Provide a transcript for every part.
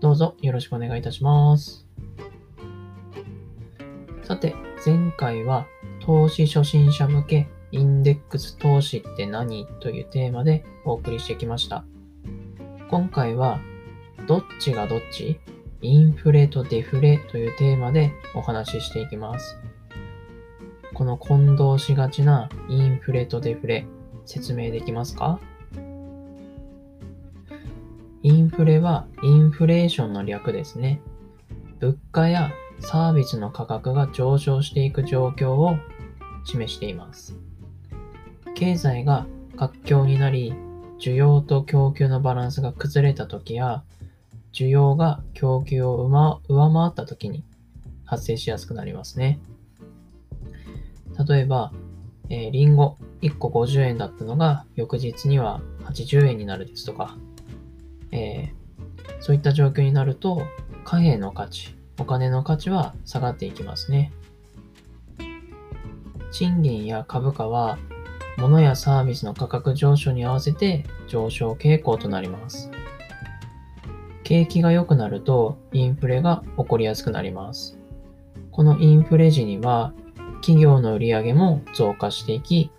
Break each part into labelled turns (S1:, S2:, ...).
S1: どうぞよろしくお願いいたします。さて、前回は投資初心者向けインデックス投資って何というテーマでお送りしてきました。今回はどっちがどっち？インフレとデフレというテーマでお話ししていきます。この混同しがちなインフレとデフレ説明できますか？インフレはインフレーションの略ですね。物価やサービスの価格が上昇していく状況を示しています。経済が活況になり、需要と供給のバランスが崩れた時や、需要が供給を上回った時に発生しやすくなりますね。例えば、えー、リンゴ1個50円だったのが翌日には80円になるですとか、えー、そういった状況になると、貨幣の価値、お金の価値は下がっていきますね。賃金や株価は、物やサービスの価格上昇に合わせて上昇傾向となります。景気が良くなるとインフレが起こりやすくなります。このインフレ時には企業の売り上げも増加していき、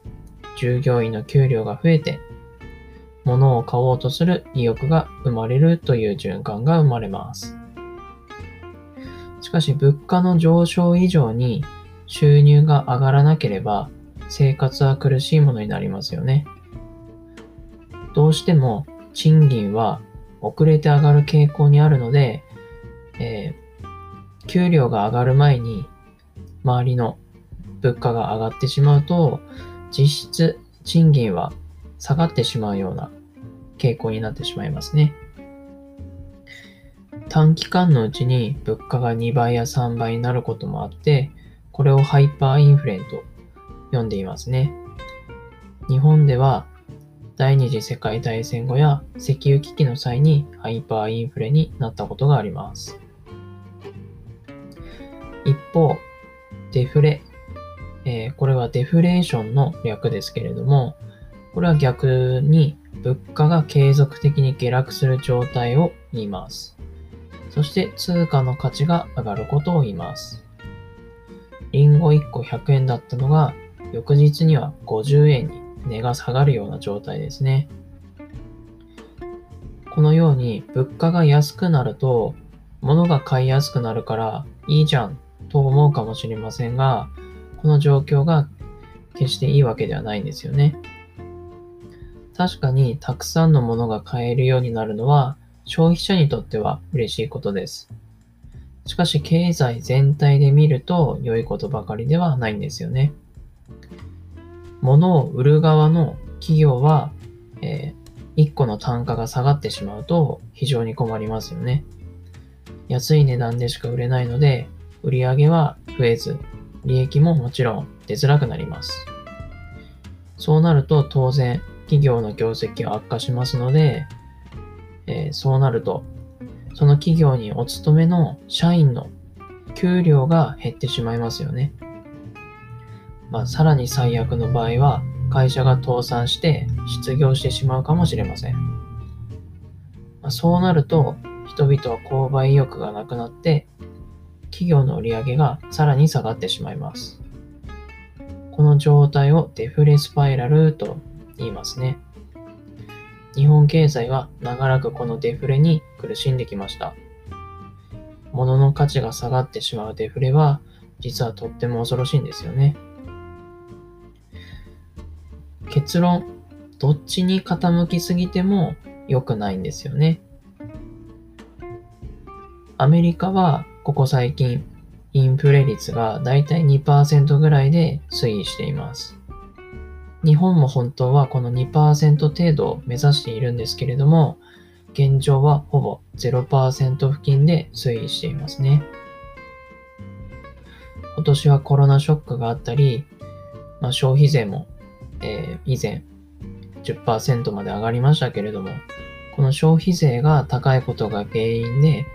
S1: 従業員の給料が増えて物を買おうとする意欲が生まれるという循環が生まれます。しかし物価の上昇以上に収入が上がらなければ生活は苦しいものになりますよね。どうしても賃金は遅れて上がる傾向にあるので、えー、給料が上がる前に周りの物価が上がってしまうと実質賃金は下がってしまうような傾向になってしまいますね。短期間のうちに物価が2倍や3倍になることもあって、これをハイパーインフレンと呼んでいますね。日本では第二次世界大戦後や石油危機の際にハイパーインフレになったことがあります。一方、デフレ、えー、これはデフレーションの略ですけれども、これは逆に物価が継続的に下落する状態を言います。そして通貨の価値が上がることを言います。リンゴ1個100円だったのが翌日には50円に値が下がるような状態ですね。このように物価が安くなると物が買いやすくなるからいいじゃんと思うかもしれませんが、この状況が決していいわけではないんですよね。確かにたくさんのものが買えるようになるのは消費者にとっては嬉しいことです。しかし経済全体で見ると良いことばかりではないんですよね。物を売る側の企業は、えー、1個の単価が下がってしまうと非常に困りますよね。安い値段でしか売れないので、売り上げは増えず、利益ももちろん出づらくなります。そうなると当然企業の業績が悪化しますので、えー、そうなると、その企業にお勤めの社員の給料が減ってしまいますよね。まあ、さらに最悪の場合は、会社が倒産して失業してしまうかもしれません。まあ、そうなると、人々は購買意欲がなくなって、企業の売り上げがさらに下がってしまいます。この状態をデフレスパイラルと言いますね。日本経済は長らくこのデフレに苦しんできました。物の価値が下がってしまうデフレは実はとっても恐ろしいんですよね。結論、どっちに傾きすぎても良くないんですよね。アメリカはここ最近インフレ率がだいたい2%ぐらいで推移しています。日本も本当はこの2%程度を目指しているんですけれども、現状はほぼ0%付近で推移していますね。今年はコロナショックがあったり、まあ、消費税も、えー、以前10%まで上がりましたけれども、この消費税が高いことが原因で、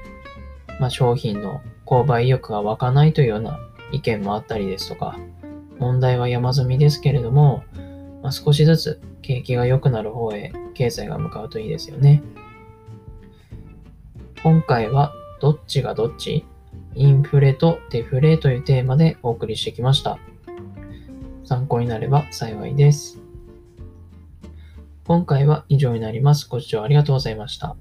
S1: まあ、商品の購買意欲が湧かないというような意見もあったりですとか、問題は山積みですけれども、まあ、少しずつ景気が良くなる方へ経済が向かうといいですよね。今回はどっちがどっち？インフレとデフレというテーマでお送りしてきました。参考になれば幸いです。今回は以上になります。ご視聴ありがとうございました。